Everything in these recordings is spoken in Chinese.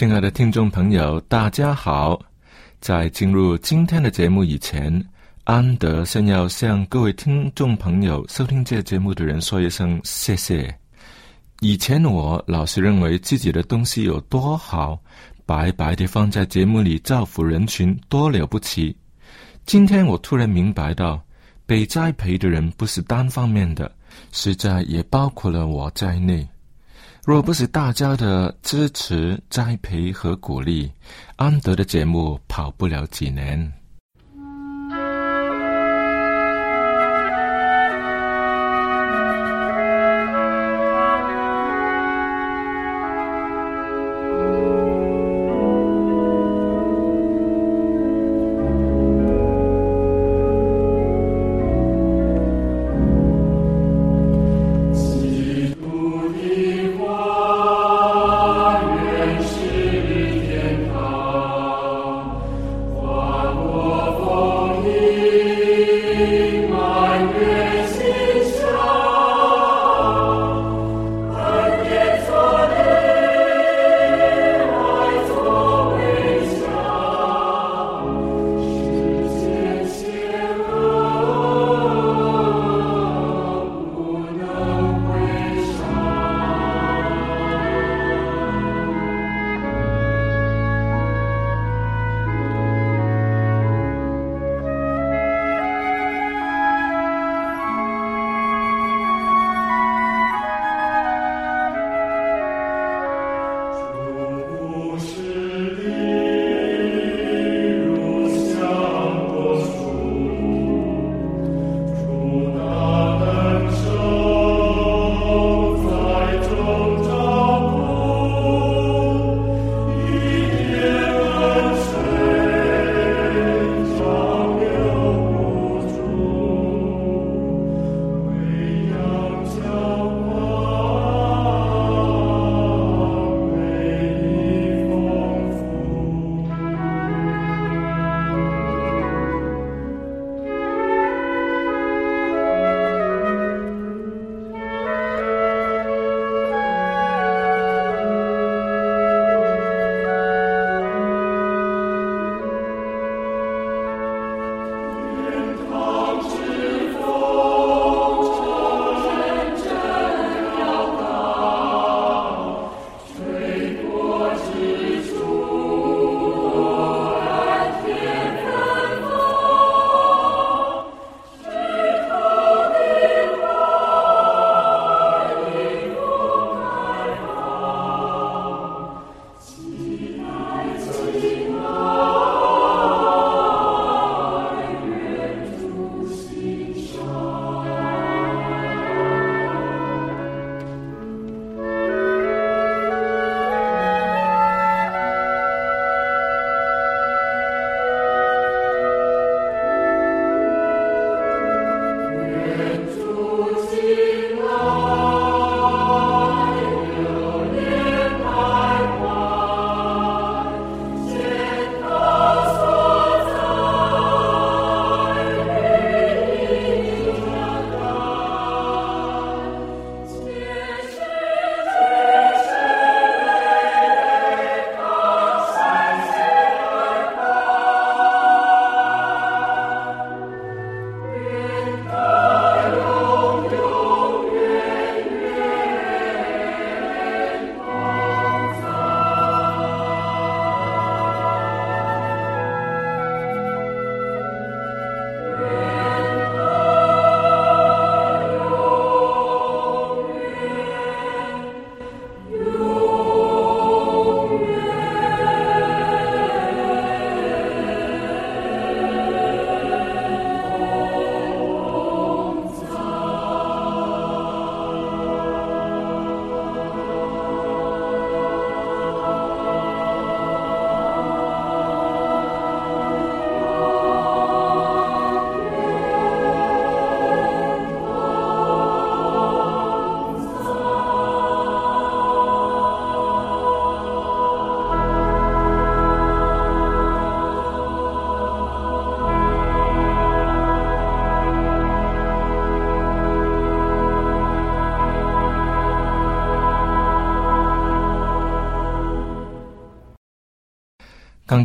亲爱的听众朋友，大家好！在进入今天的节目以前，安德先要向各位听众朋友、收听这节目的人说一声谢谢。以前我老是认为自己的东西有多好，白白的放在节目里造福人群，多了不起。今天我突然明白到，被栽培的人不是单方面的，实在也包括了我在内。若不是大家的支持、栽培和鼓励，安德的节目跑不了几年。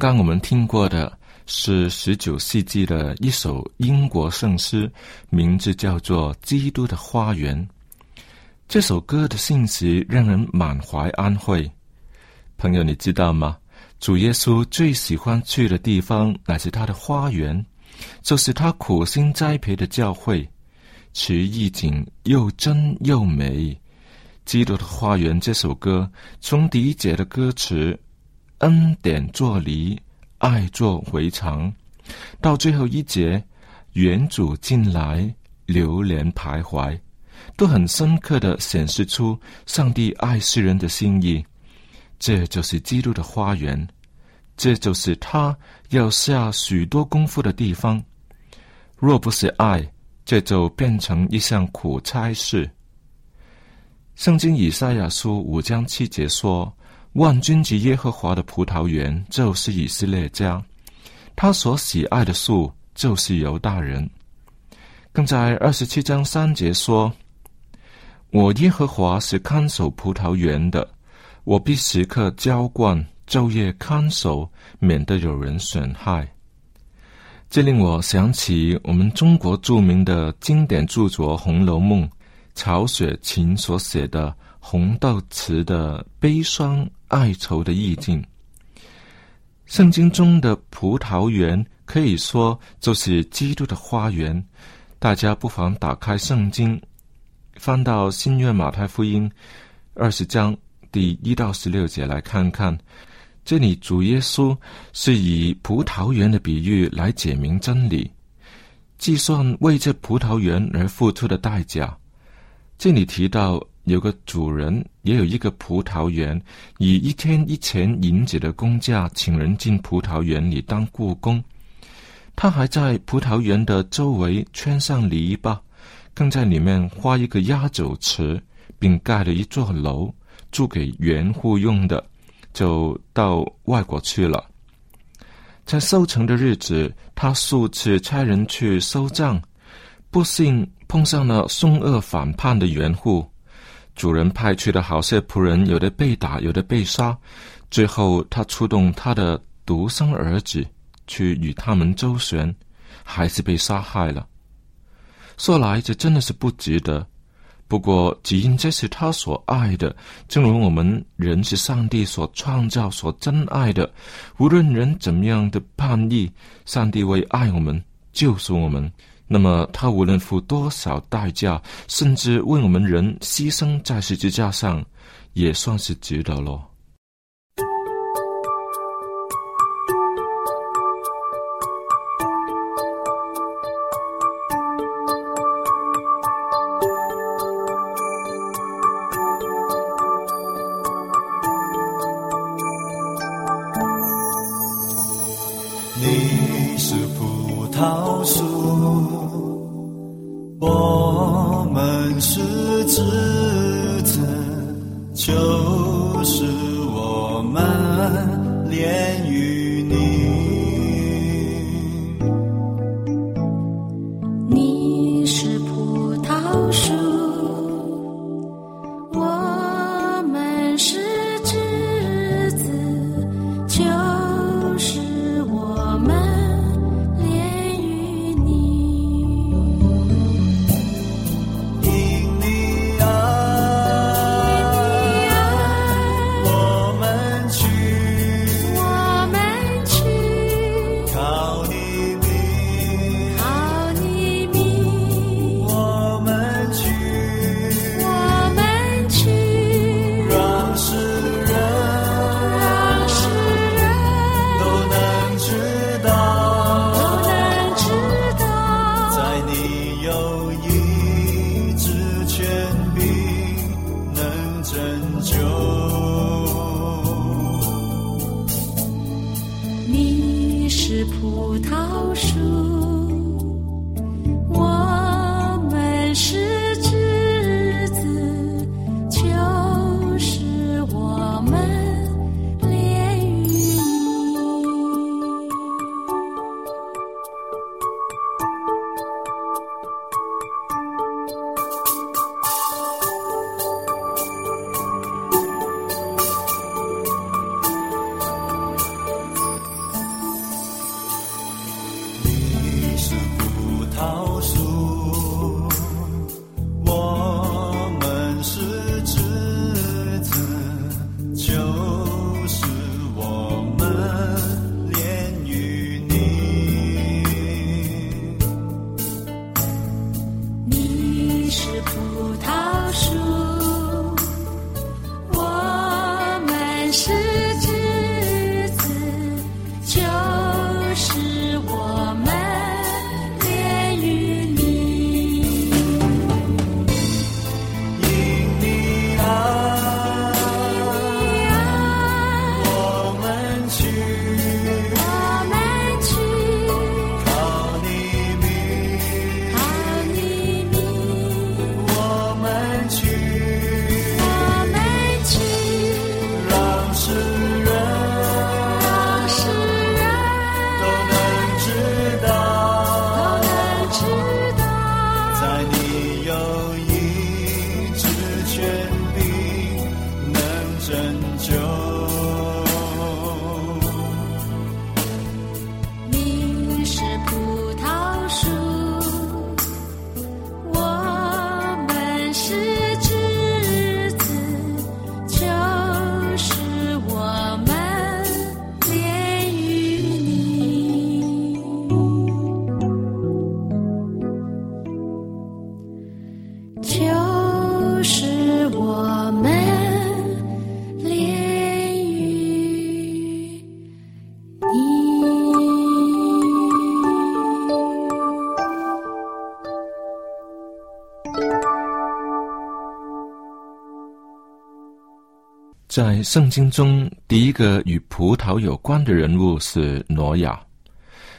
刚我们听过的是十九世纪的一首英国圣诗，名字叫做《基督的花园》。这首歌的信息让人满怀安慰。朋友，你知道吗？主耶稣最喜欢去的地方乃是他的花园，就是他苦心栽培的教会。其意境又真又美。《基督的花园》这首歌，从第一节的歌词“恩典作离，爱作回肠”，到最后一节“原主进来，流连徘徊”。都很深刻的显示出上帝爱世人的心意，这就是基督的花园，这就是他要下许多功夫的地方。若不是爱，这就变成一项苦差事。圣经以赛亚书五章七节说：“万军及耶和华的葡萄园就是以色列家，他所喜爱的树就是犹大人。”更在二十七章三节说。我耶和华是看守葡萄园的，我必时刻浇灌，昼夜看守，免得有人损害。这令我想起我们中国著名的经典著作《红楼梦》，曹雪芹所写的红豆词的悲伤哀愁的意境。圣经中的葡萄园可以说就是基督的花园，大家不妨打开圣经。翻到新约马太福音二十章第一到十六节来看看，这里主耶稣是以葡萄园的比喻来解明真理，计算为这葡萄园而付出的代价。这里提到有个主人也有一个葡萄园，以一天一钱银子的工价请人进葡萄园里当雇工，他还在葡萄园的周围圈上篱笆。更在里面花一个压酒池，并盖了一座楼，租给园户用的，就到外国去了。在收成的日子，他数次差人去收账，不幸碰上了凶恶反叛的园户。主人派去的好些仆人，有的被打，有的被杀。最后，他出动他的独生儿子去与他们周旋，还是被杀害了。说来，这真的是不值得。不过，只因这是他所爱的，正如我们人是上帝所创造、所珍爱的。无论人怎么样的叛逆，上帝为爱我们、救赎我们，那么他无论付多少代价甚至为我们人牺牲在十字架上也算是值得咯。你是葡萄树。是自。在圣经中，第一个与葡萄有关的人物是挪亚。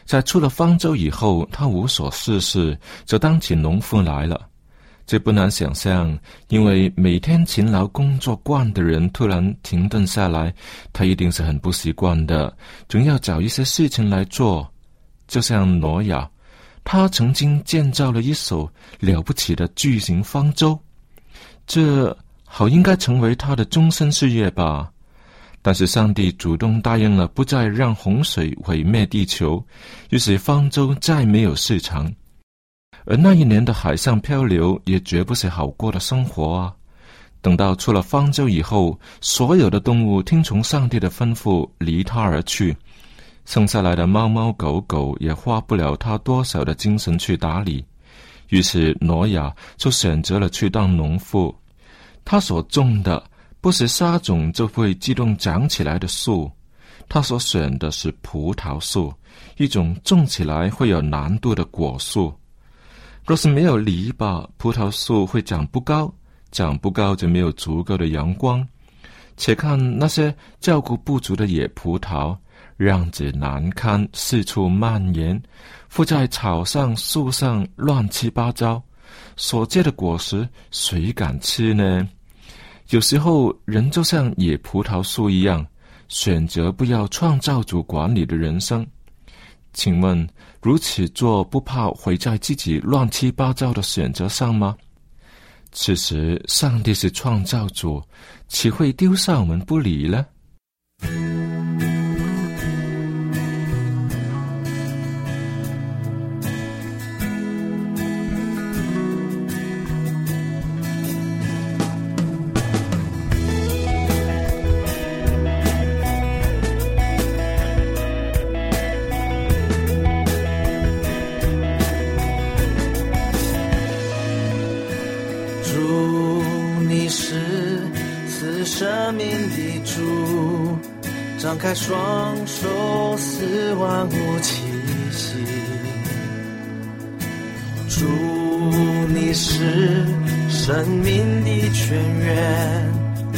在出了方舟以后，他无所事事，就当起农夫来了。这不难想象，因为每天勤劳工作惯的人突然停顿下来，他一定是很不习惯的，总要找一些事情来做。就像挪亚，他曾经建造了一艘了不起的巨型方舟，这好应该成为他的终身事业吧。但是上帝主动答应了，不再让洪水毁灭地球，于是方舟再没有市场。而那一年的海上漂流也绝不是好过的生活啊！等到出了方舟以后，所有的动物听从上帝的吩咐离他而去，剩下来的猫猫狗狗也花不了他多少的精神去打理。于是挪亚就选择了去当农夫。他所种的不是沙种就会自动长起来的树，他所选的是葡萄树，一种种起来会有难度的果树。若是没有篱笆，葡萄树会长不高，长不高就没有足够的阳光。且看那些照顾不足的野葡萄，样子难堪，四处蔓延，附在草上、树上，乱七八糟。所结的果实，谁敢吃呢？有时候，人就像野葡萄树一样，选择不要创造主管理的人生。请问，如此做不怕毁在自己乱七八糟的选择上吗？此时，上帝是创造主，岂会丢下我们不理呢？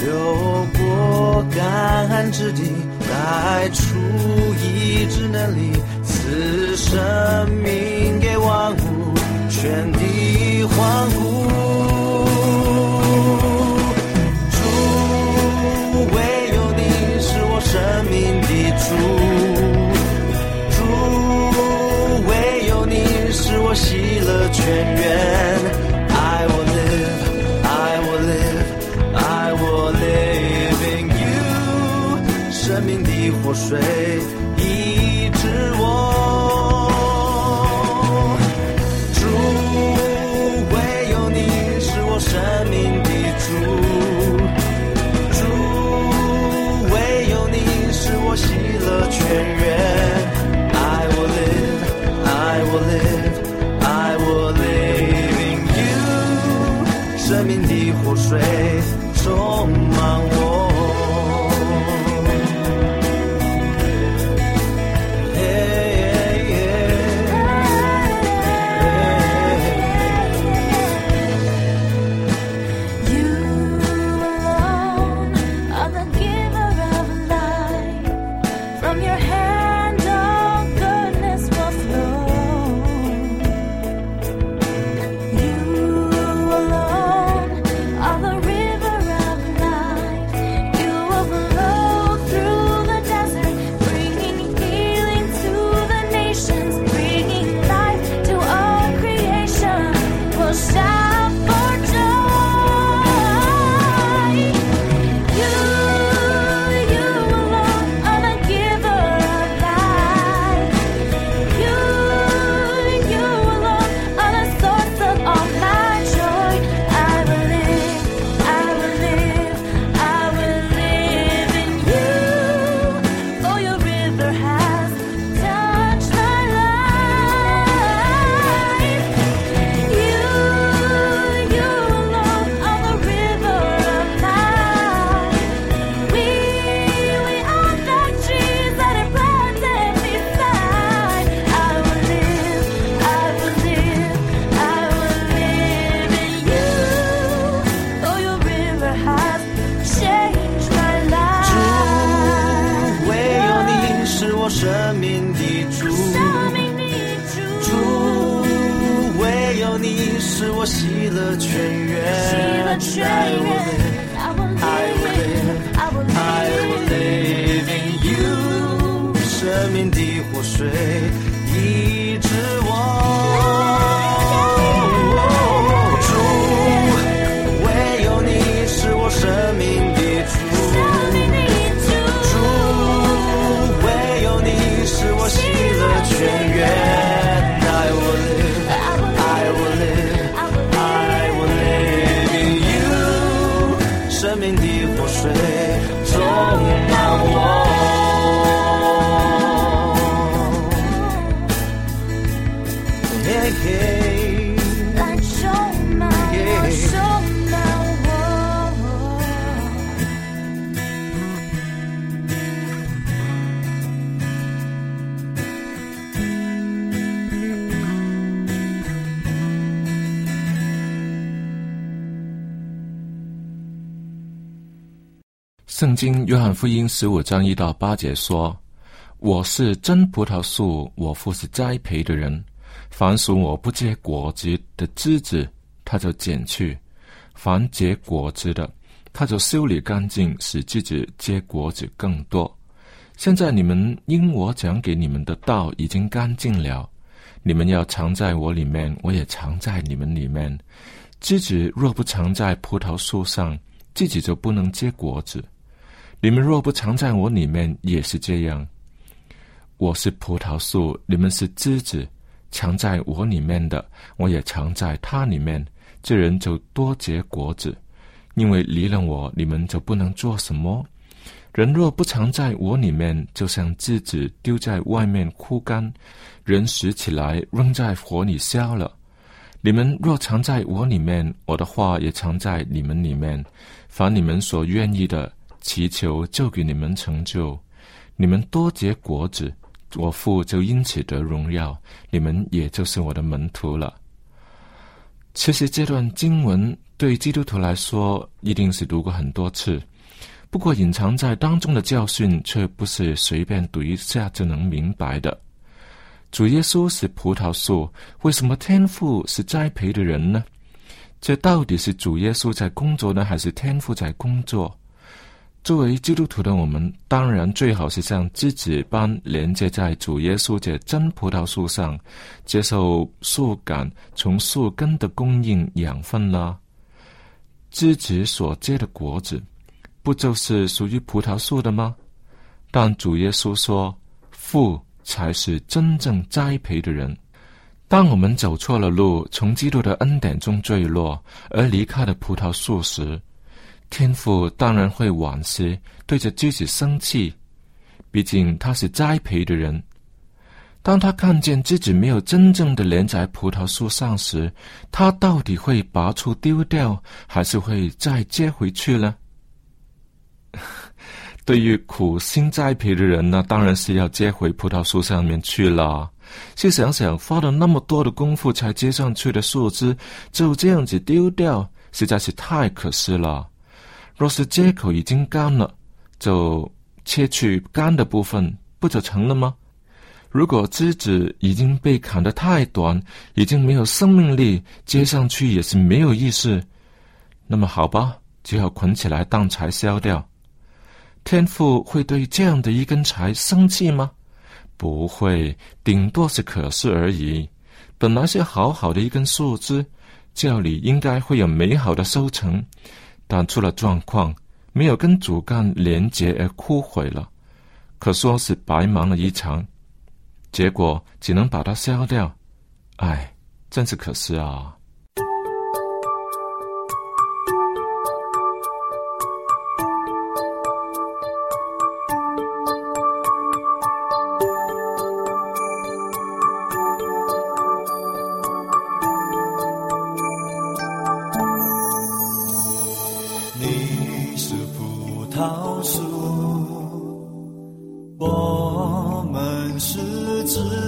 流过干旱之地，带出医治能力，赐生命给万物，全地欢呼。主，唯有你是我生命的主。主，唯有你是我喜乐泉源。活水医治我，主，唯有你是我生命的主，主，唯有你是我喜乐泉源。I will live, I will live, I will live in you。生命的活水充满我。喜乐泉源。喜乐泉源。I will I will live, I will I will live. live in you，生命的活水圣经约翰福音十五章一到八节说：“我是真葡萄树，我父是栽培的人。凡属我不结果子的枝子，他就剪去；凡结果子的，他就修理干净，使枝子结果子更多。现在你们因我讲给你们的道已经干净了，你们要藏在我里面，我也藏在你们里面。枝子若不藏在葡萄树上，自己就不能结果子。你们若不藏在我里面，也是这样。我是葡萄树，你们是枝子，藏在我里面的，我也藏在他里面。这人就多结果子，因为离了我，你们就不能做什么。人若不藏在我里面，就像枝子丢在外面枯干，人拾起来扔在火里烧了。你们若藏在我里面，我的话也藏在你们里面。凡你们所愿意的，祈求就给你们成就。你们多结果子，我父就因此得荣耀，你们也就是我的门徒了。其实这段经文对基督徒来说一定是读过很多次，不过隐藏在当中的教训却不是随便读一下就能明白的。主耶稣是葡萄树，为什么天父是栽培的人呢？这到底是主耶稣在工作呢，还是天父在工作？作为基督徒的我们，当然最好是像枝子般连接在主耶稣这真葡萄树上，接受树干从树根的供应养分啦。枝子所结的果子，不就是属于葡萄树的吗？但主耶稣说，父才是真正栽培的人。当我们走错了路，从基督的恩典中坠落，而离开了葡萄树时，天父当然会惋惜，对着自己生气。毕竟他是栽培的人。当他看见自己没有真正的连在葡萄树上时，他到底会拔出丢掉，还是会再接回去呢？对于苦心栽培的人呢，当然是要接回葡萄树上面去了。试想想，花了那么多的功夫才接上去的树枝，就这样子丢掉，实在是太可惜了。若是接口已经干了，就切去干的部分，不就成了吗？如果枝子已经被砍得太短，已经没有生命力，接上去也是没有意思。那么好吧，只好捆起来当柴烧掉。天父会对这样的一根柴生气吗？不会，顶多是可视而已。本来是好好的一根树枝，这里应该会有美好的收成，但出了状况，没有跟主干连接而枯毁了，可说是白忙了一场。结果只能把它消掉，唉，真是可惜啊！是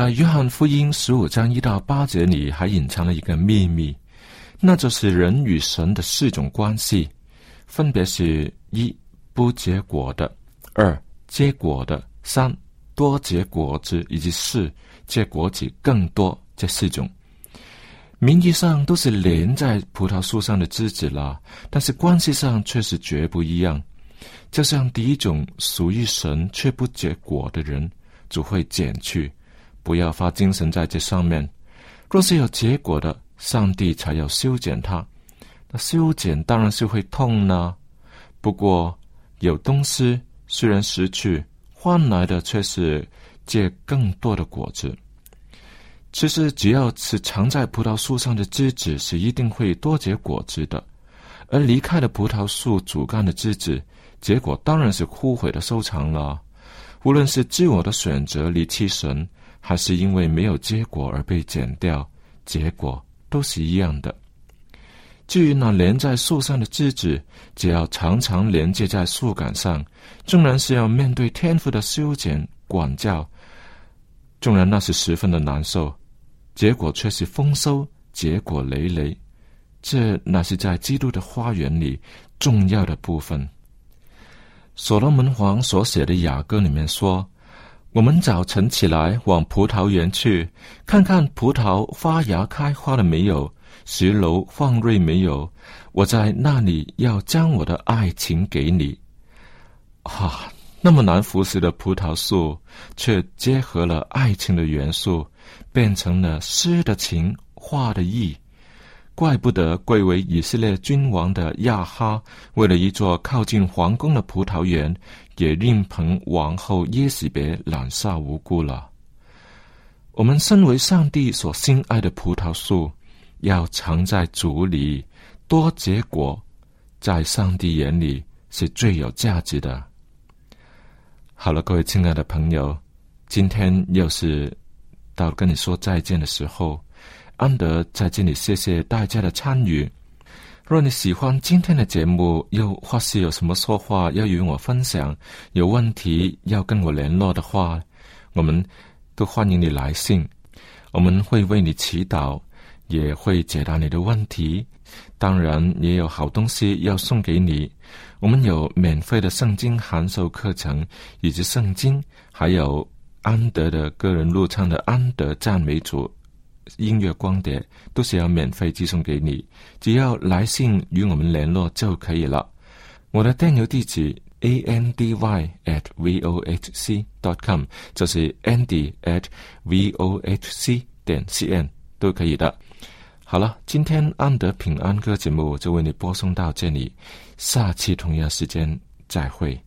在约翰福音十五章一到八节里，还隐藏了一个秘密，那就是人与神的四种关系，分别是：一、不结果的；二、结果的；三、多结果子；以及四、结果子更多。这四种名义上都是连在葡萄树上的枝子啦，但是关系上却是绝不一样。就像第一种属于神却不结果的人，主会剪去。不要发精神在这上面。若是有结果的，上帝才要修剪它。那修剪当然是会痛呢。不过有东西虽然失去，换来的却是结更多的果子。其实只要是藏在葡萄树上的枝子，是一定会多结果子的。而离开了葡萄树主干的枝子，结果当然是枯萎的收场了。无论是自我的选择离弃神，还是因为没有结果而被剪掉，结果都是一样的。至于那连在树上的枝子，只要常常连接在树干上，纵然是要面对天赋的修剪管教，纵然那是十分的难受，结果却是丰收，结果累累。这乃是在基督的花园里重要的部分。所罗门王所写的雅歌里面说。我们早晨起来往葡萄园去，看看葡萄发芽开花了没有，石榴放蕊没有。我在那里要将我的爱情给你。啊，那么难服侍的葡萄树，却结合了爱情的元素，变成了诗的情，画的意。怪不得贵为以色列君王的亚哈，为了一座靠近皇宫的葡萄园，也另捧王后耶喜别滥杀无辜了。我们身为上帝所心爱的葡萄树，要藏在主里，多结果，在上帝眼里是最有价值的。好了，各位亲爱的朋友，今天又是到跟你说再见的时候。安德在这里谢谢大家的参与。若你喜欢今天的节目，又或是有什么说话要与我分享，有问题要跟我联络的话，我们都欢迎你来信。我们会为你祈祷，也会解答你的问题。当然，也有好东西要送给你。我们有免费的圣经函授课程，以及圣经，还有安德的个人录唱的《安德赞美主》。音乐光碟都是要免费寄送给你，只要来信与我们联络就可以了。我的电邮地址 a n d y at v o h c dot com，就是 andy at v o h c 点 c n 都可以的。好了，今天安德平安歌节目就为你播送到这里，下期同样时间再会。